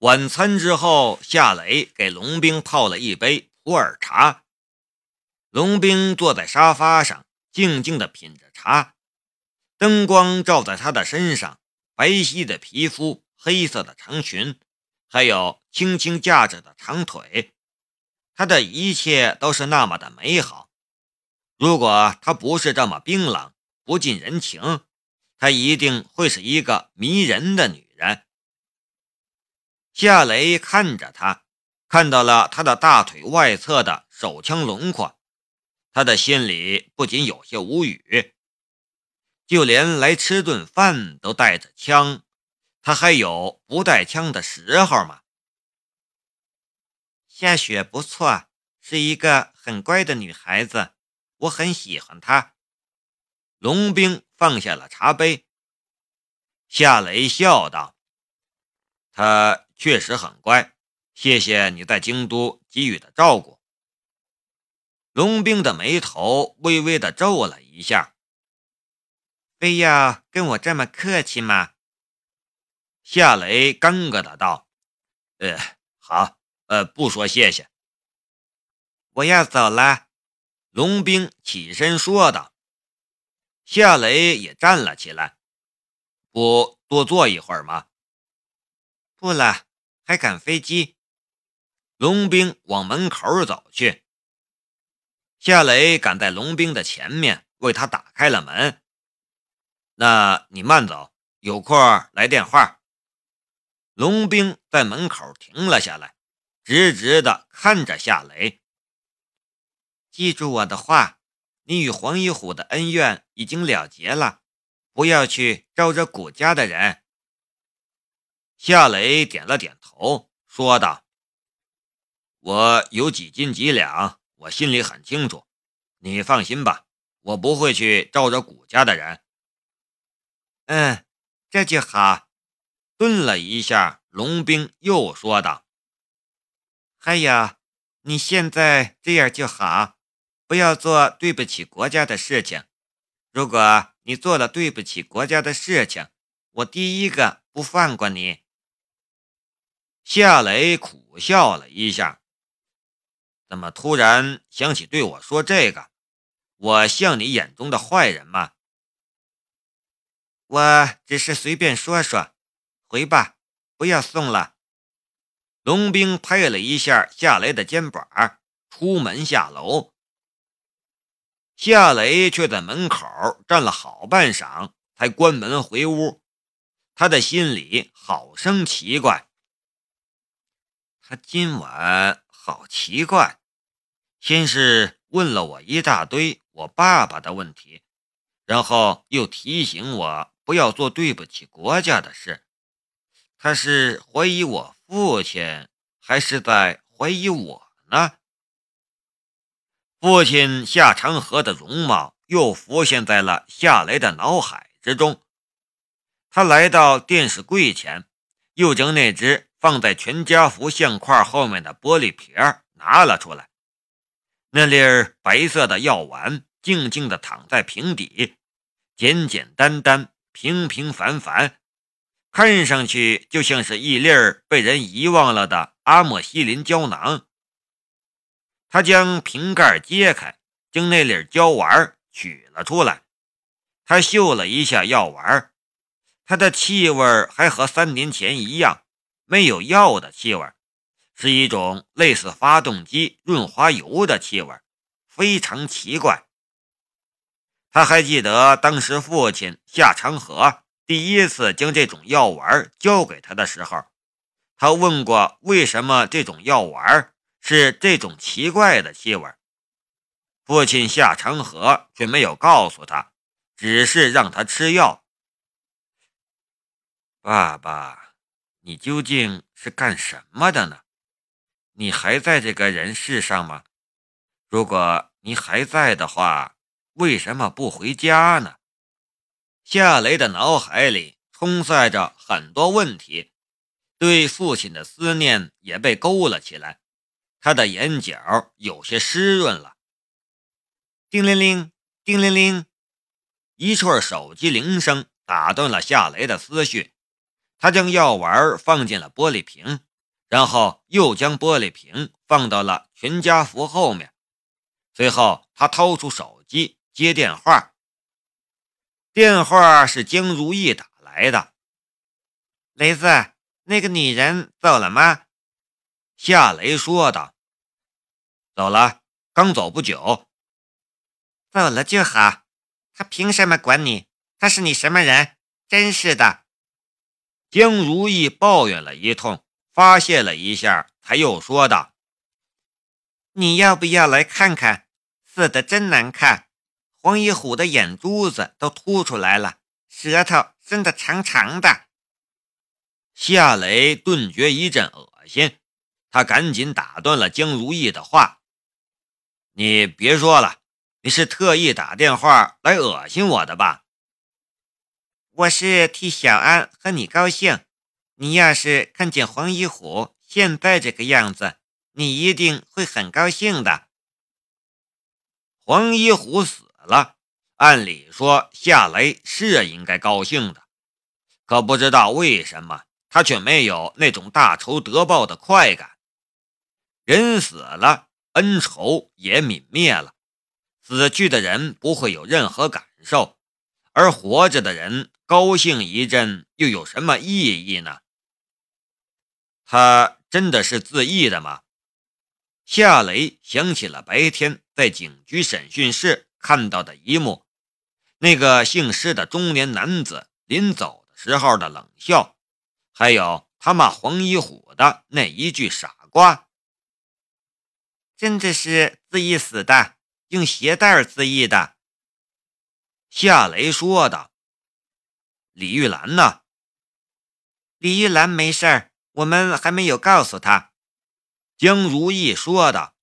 晚餐之后，夏雷给龙兵泡了一杯普洱茶。龙兵坐在沙发上，静静地品着茶。灯光照在他的身上，白皙的皮肤，黑色的长裙，还有轻轻架着的长腿，他的一切都是那么的美好。如果他不是这么冰冷、不近人情，他一定会是一个迷人的女人。夏雷看着她，看到了她的大腿外侧的手枪轮廓，他的心里不仅有些无语。就连来吃顿饭都带着枪，他还有不带枪的时候吗？夏雪不错，是一个很乖的女孩子，我很喜欢她。龙兵放下了茶杯，夏雷笑道：“他确实很乖，谢谢你在京都给予的照顾。”龙兵的眉头微微的皱了一下。非要跟我这么客气吗？夏雷尴尬的道：“呃，好，呃，不说谢谢。我要走了。”龙兵起身说道。夏雷也站了起来：“不多坐一会儿吗？”“不了，还赶飞机。”龙兵往门口走去。夏雷赶在龙兵的前面，为他打开了门。那你慢走，有空来电话。龙兵在门口停了下来，直直的看着夏雷。记住我的话，你与黄一虎的恩怨已经了结了，不要去招惹谷家的人。夏雷点了点头，说道：“我有几斤几两，我心里很清楚。你放心吧，我不会去招惹谷家的人。”嗯，这就好。顿了一下，龙兵又说道：“还有，你现在这样就好，不要做对不起国家的事情。如果你做了对不起国家的事情，我第一个不放过你。”夏雷苦笑了一下：“怎么突然想起对我说这个？我像你眼中的坏人吗？”我只是随便说说，回吧，不要送了。龙兵拍了一下夏雷的肩膀，出门下楼。夏雷却在门口站了好半晌，才关门回屋。他的心里好生奇怪，他今晚好奇怪，先是问了我一大堆我爸爸的问题，然后又提醒我。不要做对不起国家的事。他是怀疑我父亲，还是在怀疑我呢？父亲夏长河的容貌又浮现在了夏雷的脑海之中。他来到电视柜前，又将那只放在全家福相框后面的玻璃瓶拿了出来。那粒儿白色的药丸静静地躺在瓶底，简简单单。平平凡凡，看上去就像是一粒儿被人遗忘了的阿莫西林胶囊。他将瓶盖揭开，将那粒胶丸取了出来。他嗅了一下药丸，它的气味还和三年前一样，没有药的气味，是一种类似发动机润滑油的气味，非常奇怪。他还记得当时父亲夏长河第一次将这种药丸交给他的时候，他问过为什么这种药丸是这种奇怪的气味。父亲夏长河却没有告诉他，只是让他吃药。爸爸，你究竟是干什么的呢？你还在这个人世上吗？如果你还在的话。为什么不回家呢？夏雷的脑海里充塞着很多问题，对父亲的思念也被勾了起来。他的眼角有些湿润了。叮铃铃，叮铃铃，一串手机铃声打断了夏雷的思绪。他将药丸放进了玻璃瓶，然后又将玻璃瓶放到了全家福后面。随后，他掏出手机接电话。电话是江如意打来的。雷子，那个女人走了吗？夏雷说道。走了，刚走不久。走了就好。他凭什么管你？他是你什么人？真是的。江如意抱怨了一通，发泄了一下，才又说道：“你要不要来看看？死的真难看，黄一虎的眼珠子都凸出来了，舌头伸得长长的。”夏雷顿觉一阵恶心，他赶紧打断了江如意的话：“你别说了，你是特意打电话来恶心我的吧？”我是替小安和你高兴。你要是看见黄一虎现在这个样子，你一定会很高兴的。黄一虎死了，按理说夏雷是应该高兴的，可不知道为什么。他却没有那种大仇得报的快感。人死了，恩仇也泯灭了，死去的人不会有任何感受，而活着的人高兴一阵又有什么意义呢？他真的是自缢的吗？夏雷想起了白天在警局审讯室看到的一幕，那个姓施的中年男子临走的时候的冷笑。还有他骂黄一虎的那一句“傻瓜”，真的是自缢死的，用鞋带自缢的。夏雷说道：“李玉兰呢？”李玉兰没事儿，我们还没有告诉她。江如意说道：“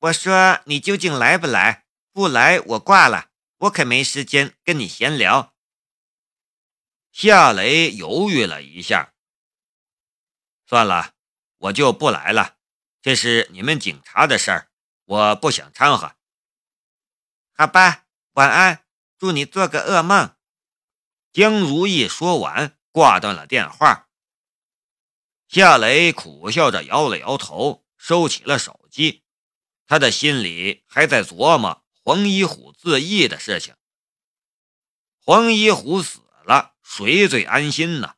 我说你究竟来不来？不来我挂了，我可没时间跟你闲聊。”夏雷犹豫了一下，算了，我就不来了。这是你们警察的事儿，我不想掺和。好吧，晚安，祝你做个噩梦。江如意说完，挂断了电话。夏雷苦笑着摇了摇头，收起了手机。他的心里还在琢磨黄一虎自缢的事情。黄一虎死了。谁最安心呢？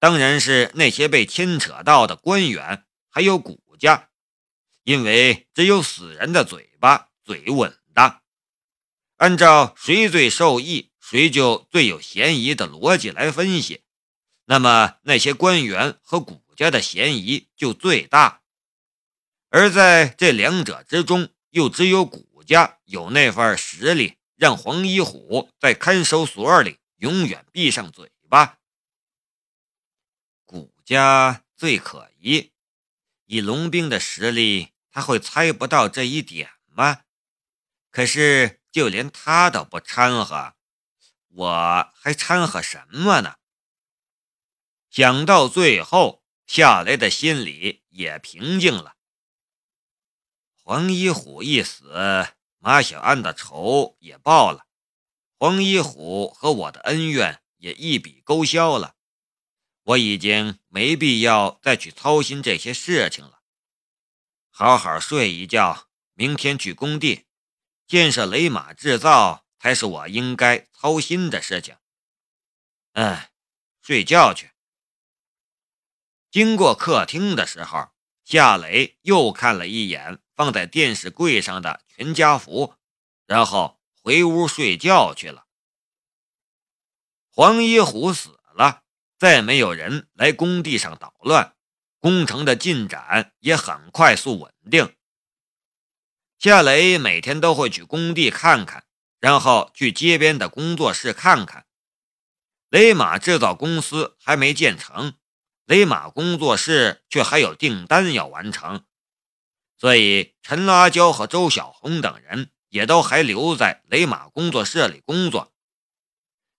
当然是那些被牵扯到的官员，还有谷家，因为只有死人的嘴巴最稳当。按照谁最受益，谁就最有嫌疑的逻辑来分析，那么那些官员和谷家的嫌疑就最大。而在这两者之中，又只有谷家有那份实力，让黄一虎在看守所里。永远闭上嘴巴。谷家最可疑，以龙兵的实力，他会猜不到这一点吗？可是就连他都不掺和，我还掺和什么呢？想到最后，夏雷的心里也平静了。黄一虎一死，马小安的仇也报了。黄一虎和我的恩怨也一笔勾销了，我已经没必要再去操心这些事情了。好好睡一觉，明天去工地建设雷马制造才是我应该操心的事情。嗯，睡觉去。经过客厅的时候，夏雷又看了一眼放在电视柜上的全家福，然后。回屋睡觉去了。黄一虎死了，再没有人来工地上捣乱，工程的进展也很快速稳定。夏雷每天都会去工地看看，然后去街边的工作室看看。雷马制造公司还没建成，雷马工作室却还有订单要完成，所以陈阿娇和周小红等人。也都还留在雷马工作室里工作。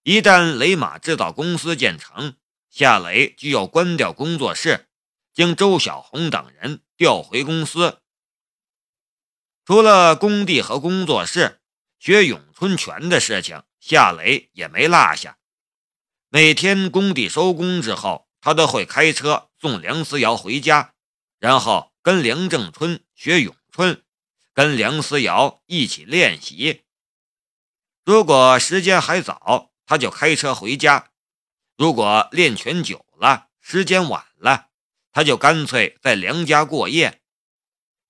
一旦雷马制造公司建成，夏雷就要关掉工作室，将周小红等人调回公司。除了工地和工作室，学咏春拳的事情，夏雷也没落下。每天工地收工之后，他都会开车送梁思瑶回家，然后跟梁正春学咏春，跟梁思瑶一起练习。如果时间还早，他就开车回家；如果练拳久了，时间晚了，他就干脆在梁家过夜。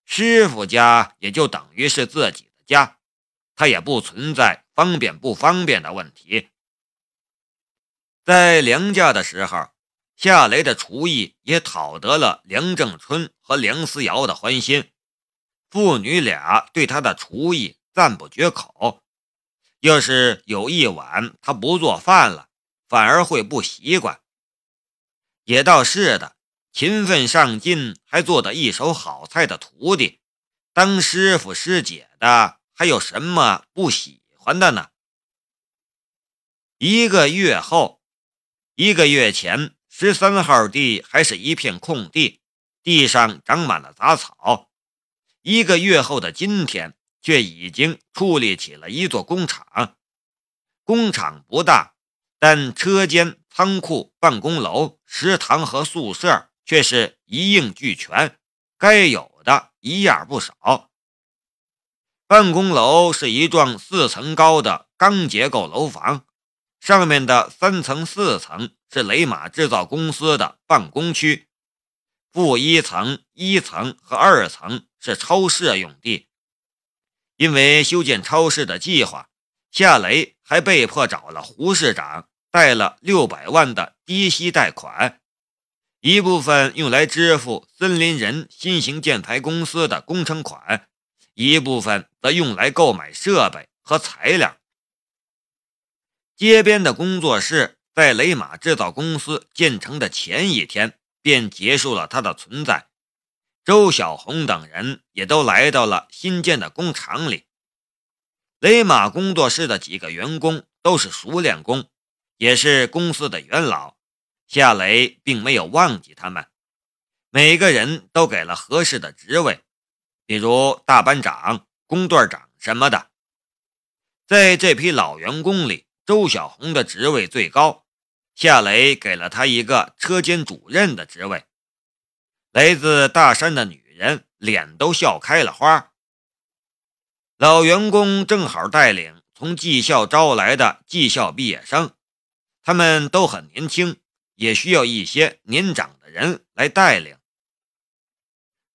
师傅家也就等于是自己的家，他也不存在方便不方便的问题。在梁家的时候，夏雷的厨艺也讨得了梁正春和梁思瑶的欢心，父女俩对他的厨艺赞不绝口。要是有一晚他不做饭了，反而会不习惯。也倒是的，勤奋上进还做得一手好菜的徒弟，当师傅师姐的还有什么不喜欢的呢？一个月后，一个月前，十三号地还是一片空地，地上长满了杂草。一个月后的今天。却已经矗立起了一座工厂。工厂不大，但车间、仓库、办公楼、食堂和宿舍却是一应俱全，该有的一样不少。办公楼是一幢四层高的钢结构楼房，上面的三层、四层是雷马制造公司的办公区，负一层、一层和二层是超市用地。因为修建超市的计划，夏雷还被迫找了胡市长，贷了六百万的低息贷款，一部分用来支付森林人新型建材公司的工程款，一部分则用来购买设备和材料。街边的工作室在雷马制造公司建成的前一天便结束了它的存在。周小红等人也都来到了新建的工厂里。雷马工作室的几个员工都是熟练工，也是公司的元老。夏雷并没有忘记他们，每个人都给了合适的职位，比如大班长、工段长什么的。在这批老员工里，周小红的职位最高，夏雷给了他一个车间主任的职位。来自大山的女人脸都笑开了花。老员工正好带领从技校招来的技校毕业生，他们都很年轻，也需要一些年长的人来带领。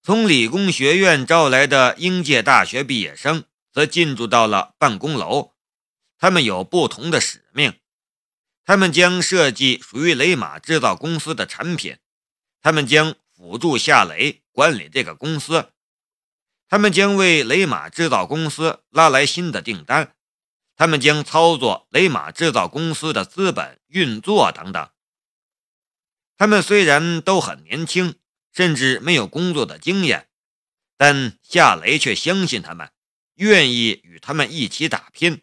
从理工学院招来的应届大学毕业生则进驻到了办公楼，他们有不同的使命，他们将设计属于雷马制造公司的产品，他们将。辅助夏雷管理这个公司，他们将为雷马制造公司拉来新的订单，他们将操作雷马制造公司的资本运作等等。他们虽然都很年轻，甚至没有工作的经验，但夏雷却相信他们，愿意与他们一起打拼，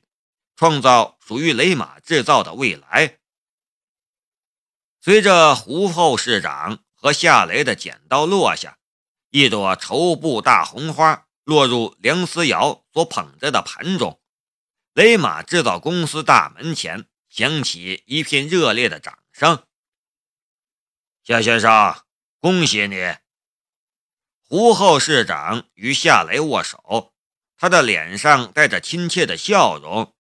创造属于雷马制造的未来。随着胡后市长。和夏雷的剪刀落下，一朵绸布大红花落入梁思瑶所捧着的盘中。雷马制造公司大门前响起一片热烈的掌声。夏先生，恭喜你！胡后市长与夏雷握手，他的脸上带着亲切的笑容。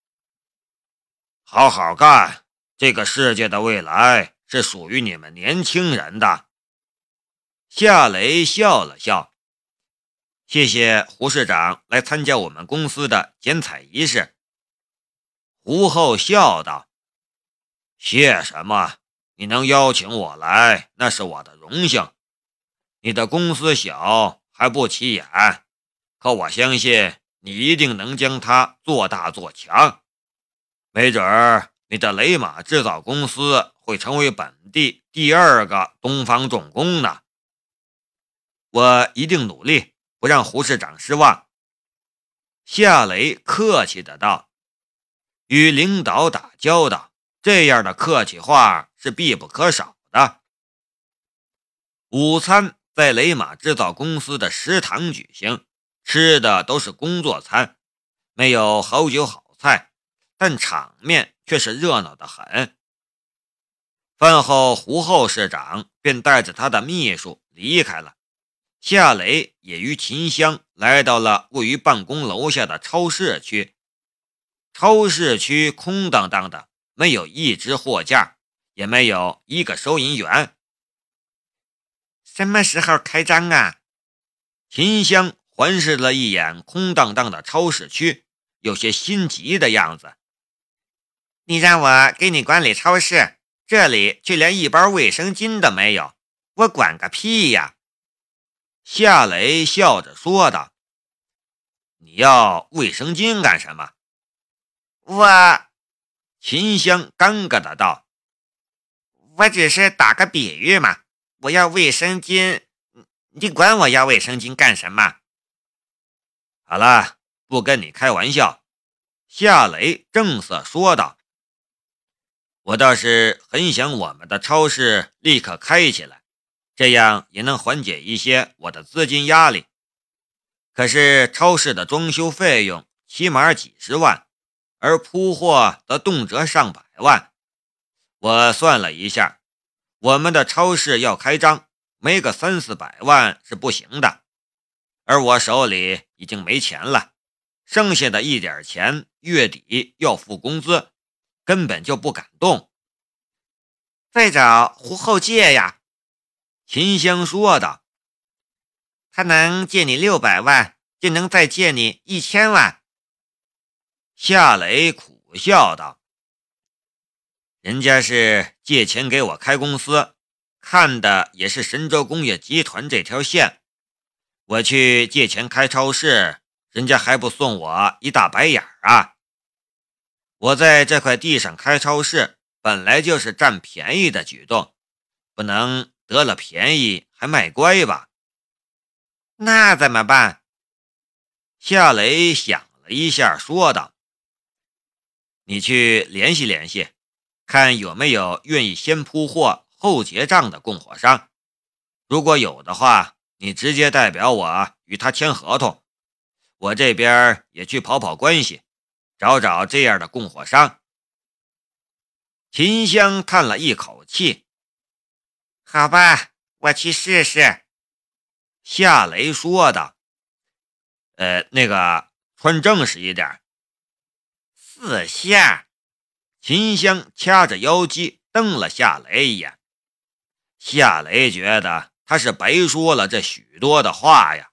好好干，这个世界的未来是属于你们年轻人的。夏雷笑了笑，谢谢胡市长来参加我们公司的剪彩仪式。胡后笑道：“谢什么？你能邀请我来，那是我的荣幸。你的公司小还不起眼，可我相信你一定能将它做大做强。没准儿你的雷马制造公司会成为本地第二个东方重工呢。”我一定努力，不让胡市长失望。”夏雷客气的道，“与领导打交道，这样的客气话是必不可少的。”午餐在雷马制造公司的食堂举行，吃的都是工作餐，没有好酒好菜，但场面却是热闹的很。饭后，胡后市长便带着他的秘书离开了。夏雷也与秦香来到了位于办公楼下的超市区。超市区空荡荡的，没有一只货架，也没有一个收银员。什么时候开张啊？秦香环视了一眼空荡荡的超市区，有些心急的样子。你让我给你管理超市，这里却连一包卫生巾都没有，我管个屁呀！夏雷笑着说道：“你要卫生巾干什么？”我，秦香尴尬的道：“我只是打个比喻嘛。我要卫生巾，你管我要卫生巾干什么？”好了，不跟你开玩笑。”夏雷正色说道。我倒是很想我们的超市立刻开起来，这样也能缓解一些我的资金压力。可是超市的装修费用起码几十万，而铺货则动辄上百万。我算了一下，我们的超市要开张，没个三四百万是不行的。而我手里已经没钱了，剩下的一点钱月底要付工资。根本就不敢动，再找胡后借呀。”秦香说道，“他能借你六百万，就能再借你一千万。”夏雷苦笑道，“人家是借钱给我开公司，看的也是神州工业集团这条线。我去借钱开超市，人家还不送我一大白眼啊？”我在这块地上开超市，本来就是占便宜的举动，不能得了便宜还卖乖吧？那怎么办？夏雷想了一下，说道：“你去联系联系，看有没有愿意先铺货后结账的供货商。如果有的话，你直接代表我与他签合同，我这边也去跑跑关系。”找找这样的供货商。秦香叹了一口气：“好吧，我去试试。”夏雷说道：“呃，那个穿正式一点。”四下。秦香掐着腰肌瞪了夏雷一眼。夏雷觉得他是白说了这许多的话呀。